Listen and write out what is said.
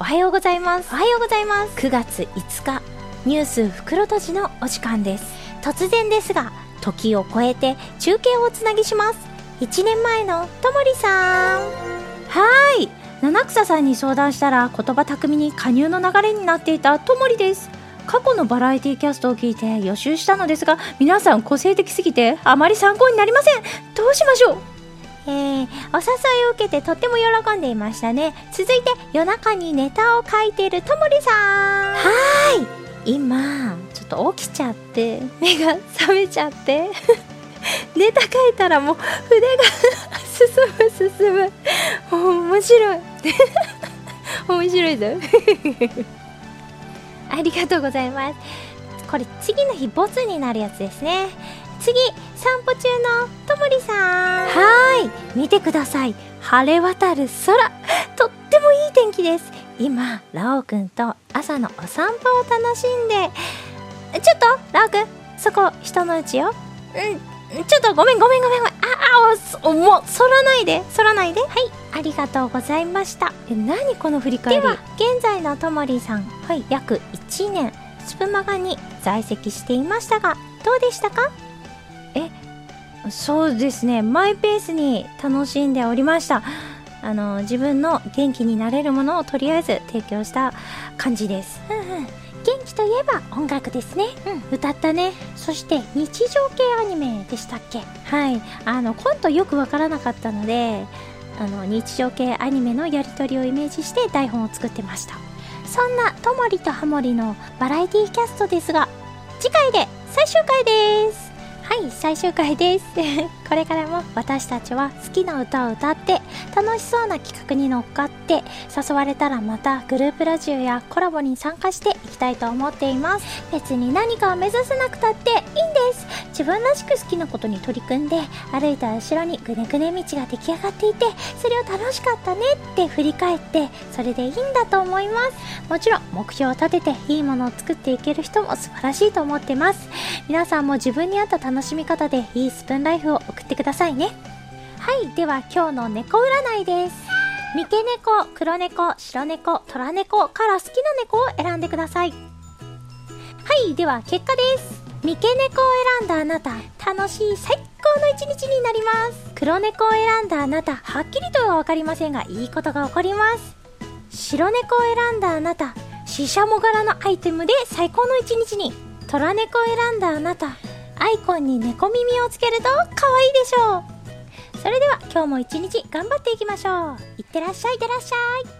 おはようございます。おはようございます。9月5日、ニュース袋とじのお時間です。突然ですが、時を超えて中継をおつなぎします。1年前のともりさん。はーい。七草さんに相談したら言葉巧みに加入の流れになっていたともりです。過去のバラエティキャストを聞いて予習したのですが、皆さん個性的すぎてあまり参考になりません。どうしましょうえー、お誘いを受けてとっても喜んでいましたね。続いて夜中にネタを書いているともりさん。はーい。今、ちょっと起きちゃって、目が覚めちゃって。ネタ書いたらもう筆が進む進む。面白い。面白いぞ。ありがとうございます。これ次の日ボツになるやつですね。次、散歩中のともりさん。見てください。晴れ渡る空。とってもいい天気です。今、ラオくんと朝のお散歩を楽しんで。ちょっと、ラオくん、そこ人のうちよ。うん、ちょっとごめんごめんごめんごめん。あ、あ、お、もう、反らないで、反らないで。はい、ありがとうございました。え、何この振り返り？では、現在のともりさん、はい、約1年、スプマガに在籍していましたが、どうでしたか？え、そうですね、マイペースに楽しんでおりました。あの、自分の元気になれるものをとりあえず提供した感じです。うんうん。元気といえば音楽ですね。うん、歌ったね。そして日常系アニメでしたっけ？はい。あの、コントよくわからなかったので、あの、日常系アニメのやりとりをイメージして台本を作ってました。そんなともりとハモリのバラエティキャストですが、次回で最終回です。はい、最終回です。これからも私たちは好きな歌を歌って楽しそうな企画に乗っかって誘われたらまたグループラジオやコラボに参加していきたいと思っています。別に何かを目指さなくたっていいんです。自分らしく好きなことに取り組んで歩いた後ろにぐねぐね道が出来上がっていてそれを楽しかったねって振り返ってそれでいいんだと思います。もちろん目標を立てていいものを作っていける人も素晴らしいと思ってます。皆さんも自分に合った楽楽しみ方でいいスプーンライフを送ってくださいね。はい、では今日の猫占いです。三毛猫、黒猫、白猫、虎猫から好きな猫を選んでください。はい、では結果です。三毛猫を選んだあなた、楽しい最高の一日になります。黒猫を選んだあなた、はっきりとはわかりませんが、いいことが起こります。白猫を選んだあなた、シシャモ柄のアイテムで最高の一日に。虎猫を選んだあなた、アイコンに猫耳をつけると可愛いでしょう。それでは今日も一日頑張っていきましょう。いってらっしゃい、いってらっしゃい。